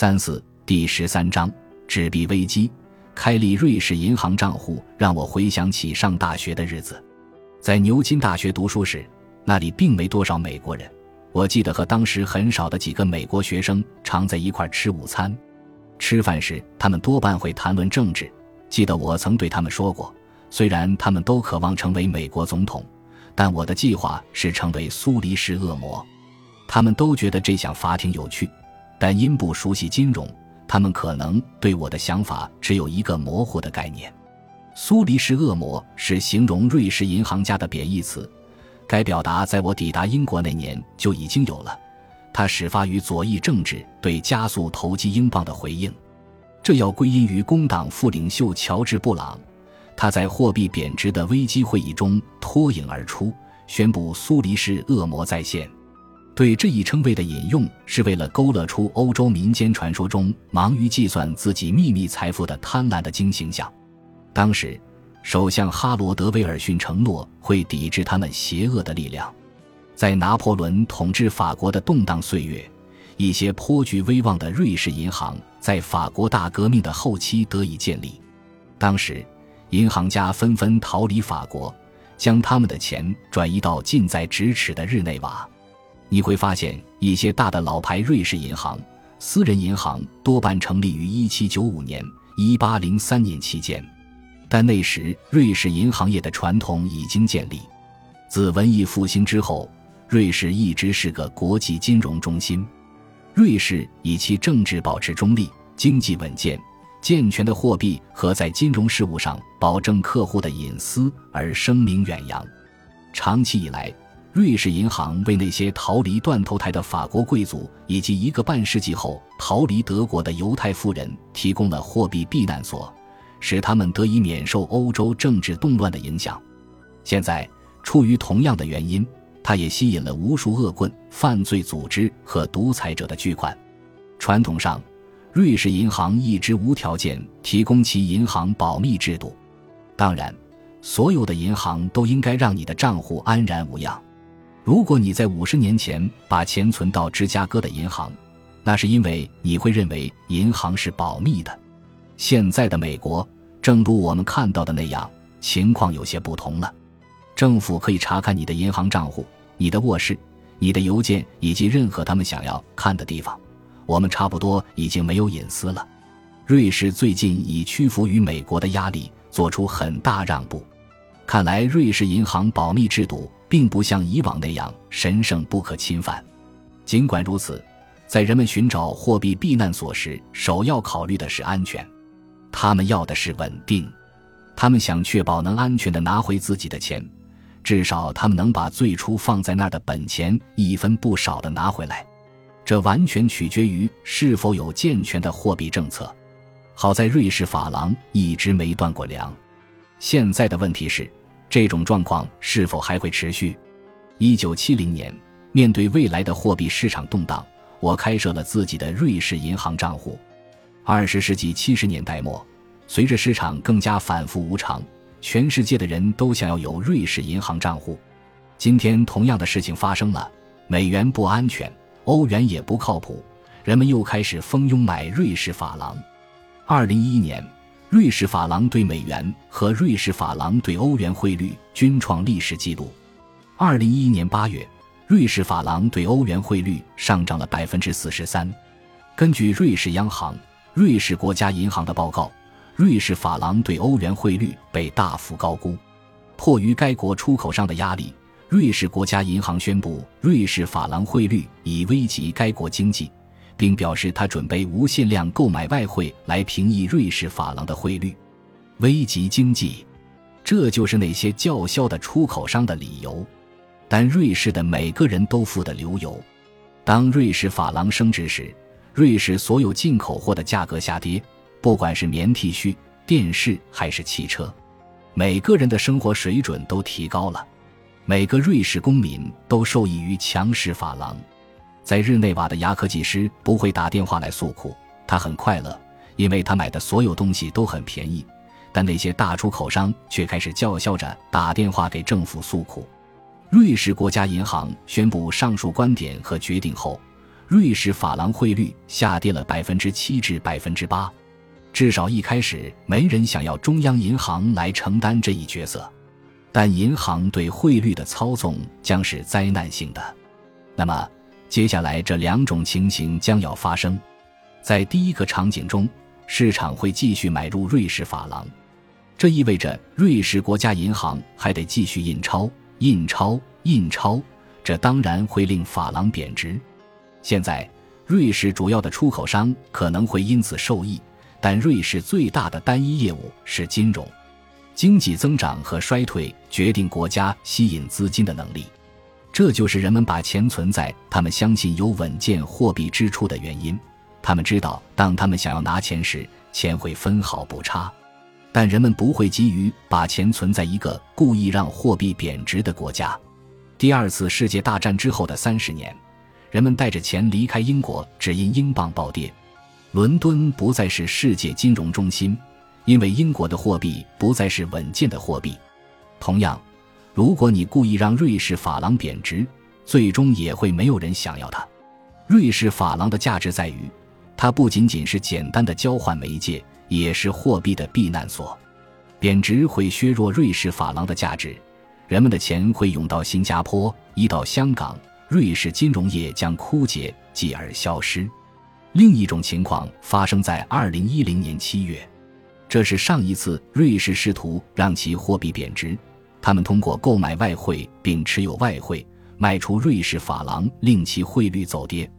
三四第十三章纸币危机。开立瑞士银行账户，让我回想起上大学的日子。在牛津大学读书时，那里并没多少美国人。我记得和当时很少的几个美国学生常在一块吃午餐。吃饭时，他们多半会谈论政治。记得我曾对他们说过，虽然他们都渴望成为美国总统，但我的计划是成为苏黎世恶魔。他们都觉得这项法挺有趣。但因不熟悉金融，他们可能对我的想法只有一个模糊的概念。苏黎世恶魔是形容瑞士银行家的贬义词，该表达在我抵达英国那年就已经有了。它始发于左翼政治对加速投机英镑的回应，这要归因于工党副领袖乔治·布朗，他在货币贬值的危机会议中脱颖而出，宣布苏黎世恶魔再现。对这一称谓的引用，是为了勾勒出欧洲民间传说中忙于计算自己秘密财富的贪婪的精形象。当时，首相哈罗德·威尔逊承诺会抵制他们邪恶的力量。在拿破仑统治法国的动荡岁月，一些颇具威望的瑞士银行在法国大革命的后期得以建立。当时，银行家纷纷逃离法国，将他们的钱转移到近在咫尺的日内瓦。你会发现，一些大的老牌瑞士银行、私人银行多半成立于1795年、1803年期间，但那时瑞士银行业的传统已经建立。自文艺复兴之后，瑞士一直是个国际金融中心。瑞士以其政治保持中立、经济稳健、健全的货币和在金融事务上保证客户的隐私而声名远扬。长期以来。瑞士银行为那些逃离断头台的法国贵族以及一个半世纪后逃离德国的犹太富人提供了货币避难所，使他们得以免受欧洲政治动乱的影响。现在，出于同样的原因，它也吸引了无数恶棍、犯罪组织和独裁者的巨款。传统上，瑞士银行一直无条件提供其银行保密制度。当然，所有的银行都应该让你的账户安然无恙。如果你在五十年前把钱存到芝加哥的银行，那是因为你会认为银行是保密的。现在的美国，正如我们看到的那样，情况有些不同了。政府可以查看你的银行账户、你的卧室、你的邮件以及任何他们想要看的地方。我们差不多已经没有隐私了。瑞士最近已屈服于美国的压力，做出很大让步。看来，瑞士银行保密制度。并不像以往那样神圣不可侵犯。尽管如此，在人们寻找货币避难所时，首要考虑的是安全。他们要的是稳定，他们想确保能安全的拿回自己的钱，至少他们能把最初放在那儿的本钱一分不少的拿回来。这完全取决于是否有健全的货币政策。好在瑞士法郎一直没断过粮。现在的问题是。这种状况是否还会持续？一九七零年，面对未来的货币市场动荡，我开设了自己的瑞士银行账户。二十世纪七十年代末，随着市场更加反复无常，全世界的人都想要有瑞士银行账户。今天，同样的事情发生了：美元不安全，欧元也不靠谱，人们又开始蜂拥买瑞士法郎。二零一一年。瑞士法郎对美元和瑞士法郎对欧元汇率均创历史纪录。二零一一年八月，瑞士法郎对欧元汇率上涨了百分之四十三。根据瑞士央行、瑞士国家银行的报告，瑞士法郎对欧元汇率被大幅高估。迫于该国出口商的压力，瑞士国家银行宣布，瑞士法郎汇率已危及该国经济。并表示他准备无限量购买外汇来平抑瑞士法郎的汇率，危及经济，这就是那些叫嚣的出口商的理由。但瑞士的每个人都富得流油。当瑞士法郎升值时，瑞士所有进口货的价格下跌，不管是棉 T 恤、电视还是汽车，每个人的生活水准都提高了。每个瑞士公民都受益于强势法郎。在日内瓦的牙科技师不会打电话来诉苦，他很快乐，因为他买的所有东西都很便宜。但那些大出口商却开始叫嚣着打电话给政府诉苦。瑞士国家银行宣布上述观点和决定后，瑞士法郎汇率下跌了百分之七至百分之八。至少一开始，没人想要中央银行来承担这一角色，但银行对汇率的操纵将是灾难性的。那么，接下来这两种情形将要发生。在第一个场景中，市场会继续买入瑞士法郎，这意味着瑞士国家银行还得继续印钞、印钞、印钞，这当然会令法郎贬值。现在，瑞士主要的出口商可能会因此受益。但瑞士最大的单一业务是金融，经济增长和衰退决定国家吸引资金的能力，这就是人们把钱存在他们相信有稳健货币支出的原因。他们知道，当他们想要拿钱时，钱会分毫不差。但人们不会急于把钱存在一个故意让货币贬值的国家。第二次世界大战之后的三十年，人们带着钱离开英国，只因英镑暴跌。伦敦不再是世界金融中心，因为英国的货币不再是稳健的货币。同样，如果你故意让瑞士法郎贬值，最终也会没有人想要它。瑞士法郎的价值在于，它不仅仅是简单的交换媒介，也是货币的避难所。贬值会削弱瑞士法郎的价值，人们的钱会涌到新加坡，移到香港，瑞士金融业将枯竭，继而消失。另一种情况发生在二零一零年七月，这是上一次瑞士试图让其货币贬值。他们通过购买外汇并持有外汇卖出瑞士法郎，令其汇率走跌。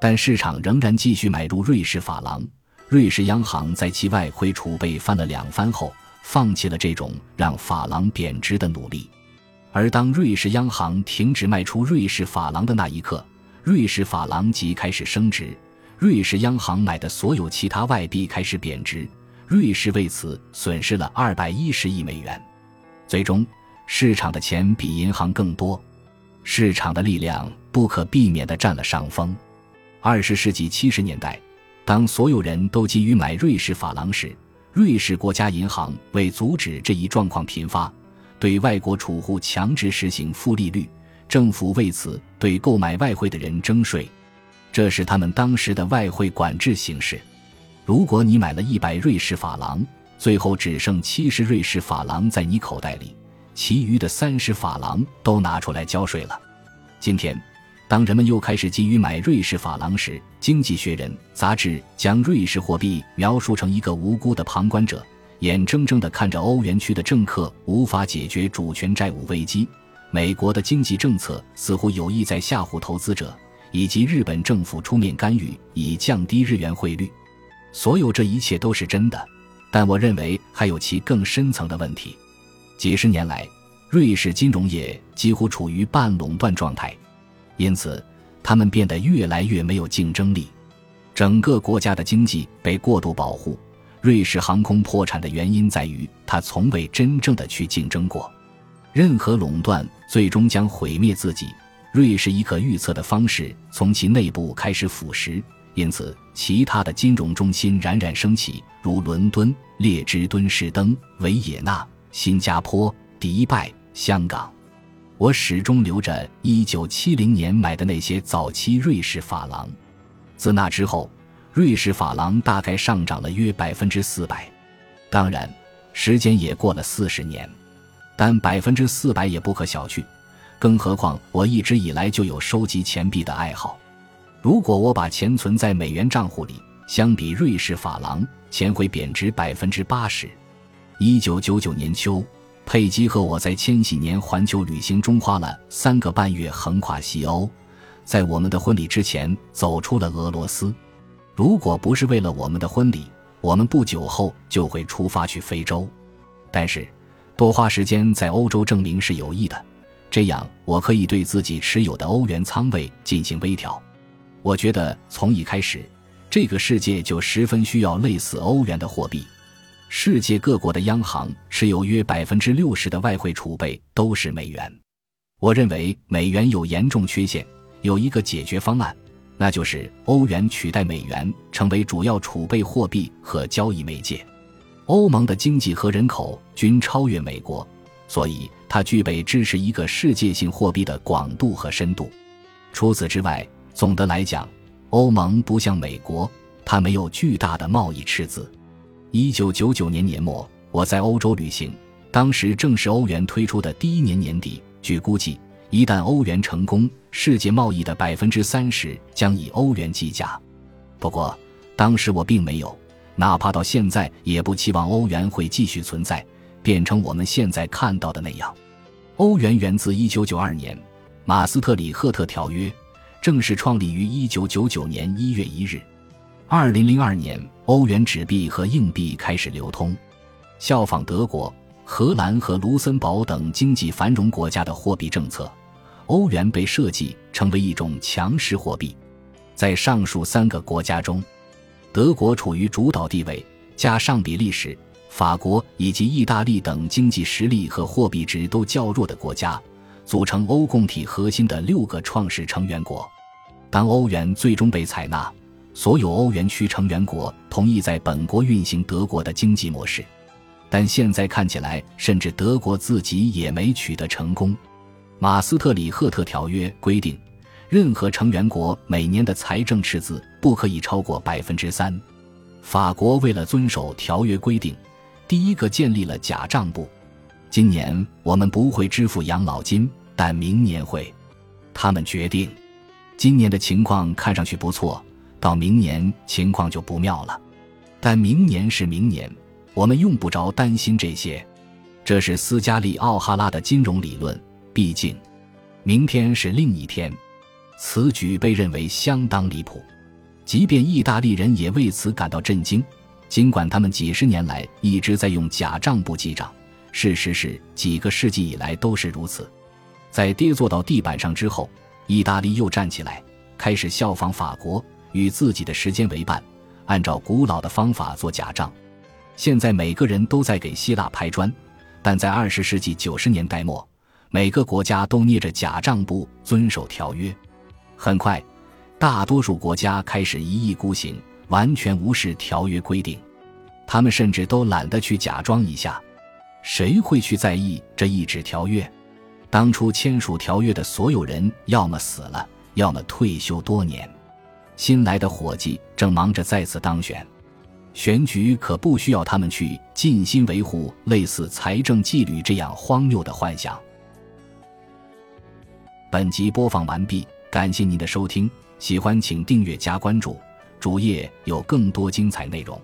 但市场仍然继续买入瑞士法郎。瑞士央行在其外汇储备翻了两番后，放弃了这种让法郎贬值的努力。而当瑞士央行停止卖出瑞士法郎的那一刻，瑞士法郎即开始升值。瑞士央行买的所有其他外币开始贬值，瑞士为此损失了二百一十亿美元。最终，市场的钱比银行更多，市场的力量不可避免地占了上风。二十世纪七十年代，当所有人都急于买瑞士法郎时，瑞士国家银行为阻止这一状况频发，对外国储户强制实行负利率，政府为此对购买外汇的人征税。这是他们当时的外汇管制形式。如果你买了一百瑞士法郎，最后只剩七十瑞士法郎在你口袋里，其余的三十法郎都拿出来交税了。今天，当人们又开始急于买瑞士法郎时，《经济学人》杂志将瑞士货币描述成一个无辜的旁观者，眼睁睁地看着欧元区的政客无法解决主权债务危机。美国的经济政策似乎有意在吓唬投资者。以及日本政府出面干预，以降低日元汇率。所有这一切都是真的，但我认为还有其更深层的问题。几十年来，瑞士金融业几乎处于半垄断状态，因此他们变得越来越没有竞争力。整个国家的经济被过度保护。瑞士航空破产的原因在于，它从未真正的去竞争过。任何垄断最终将毁灭自己。瑞士以可预测的方式从其内部开始腐蚀，因此其他的金融中心冉冉升起，如伦敦、列支敦士登、维也纳、新加坡、迪拜、香港。我始终留着1970年买的那些早期瑞士法郎。自那之后，瑞士法郎大概上涨了约百分之四百。当然，时间也过了四十年，但百分之四百也不可小觑。更何况，我一直以来就有收集钱币的爱好。如果我把钱存在美元账户里，相比瑞士法郎，钱会贬值百分之八十。一九九九年秋，佩姬和我在千禧年环球旅行中花了三个半月横跨西欧，在我们的婚礼之前走出了俄罗斯。如果不是为了我们的婚礼，我们不久后就会出发去非洲。但是，多花时间在欧洲证明是有益的。这样，我可以对自己持有的欧元仓位进行微调。我觉得从一开始，这个世界就十分需要类似欧元的货币。世界各国的央行持有约百分之六十的外汇储备都是美元。我认为美元有严重缺陷，有一个解决方案，那就是欧元取代美元，成为主要储备货币和交易媒介。欧盟的经济和人口均超越美国。所以，它具备支持一个世界性货币的广度和深度。除此之外，总的来讲，欧盟不像美国，它没有巨大的贸易赤字。一九九九年年末，我在欧洲旅行，当时正是欧元推出的第一年年底。据估计，一旦欧元成功，世界贸易的百分之三十将以欧元计价。不过，当时我并没有，哪怕到现在也不期望欧元会继续存在，变成我们现在看到的那样。欧元源自一九九二年马斯特里赫特条约，正式创立于一九九九年一月一日。二零零二年，欧元纸币和硬币开始流通，效仿德国。荷兰和卢森堡等经济繁荣国家的货币政策，欧元被设计成为一种强势货币。在上述三个国家中，德国处于主导地位，加上比利时、法国以及意大利等经济实力和货币值都较弱的国家，组成欧共体核心的六个创始成员国。当欧元最终被采纳，所有欧元区成员国同意在本国运行德国的经济模式。但现在看起来，甚至德国自己也没取得成功。马斯特里赫特条约规定，任何成员国每年的财政赤字不可以超过百分之三。法国为了遵守条约规定，第一个建立了假账簿。今年我们不会支付养老金，但明年会。他们决定，今年的情况看上去不错，到明年情况就不妙了。但明年是明年。我们用不着担心这些，这是斯嘉丽·奥哈拉的金融理论。毕竟，明天是另一天。此举被认为相当离谱，即便意大利人也为此感到震惊。尽管他们几十年来一直在用假账簿记账，事实是几个世纪以来都是如此。在跌坐到地板上之后，意大利又站起来，开始效仿法国，与自己的时间为伴，按照古老的方法做假账。现在每个人都在给希腊拍砖，但在二十世纪九十年代末，每个国家都捏着假账簿遵守条约。很快，大多数国家开始一意孤行，完全无视条约规定。他们甚至都懒得去假装一下。谁会去在意这一纸条约？当初签署条约的所有人，要么死了，要么退休多年。新来的伙计正忙着再次当选。选举可不需要他们去尽心维护类似财政纪律这样荒谬的幻想。本集播放完毕，感谢您的收听，喜欢请订阅加关注，主页有更多精彩内容。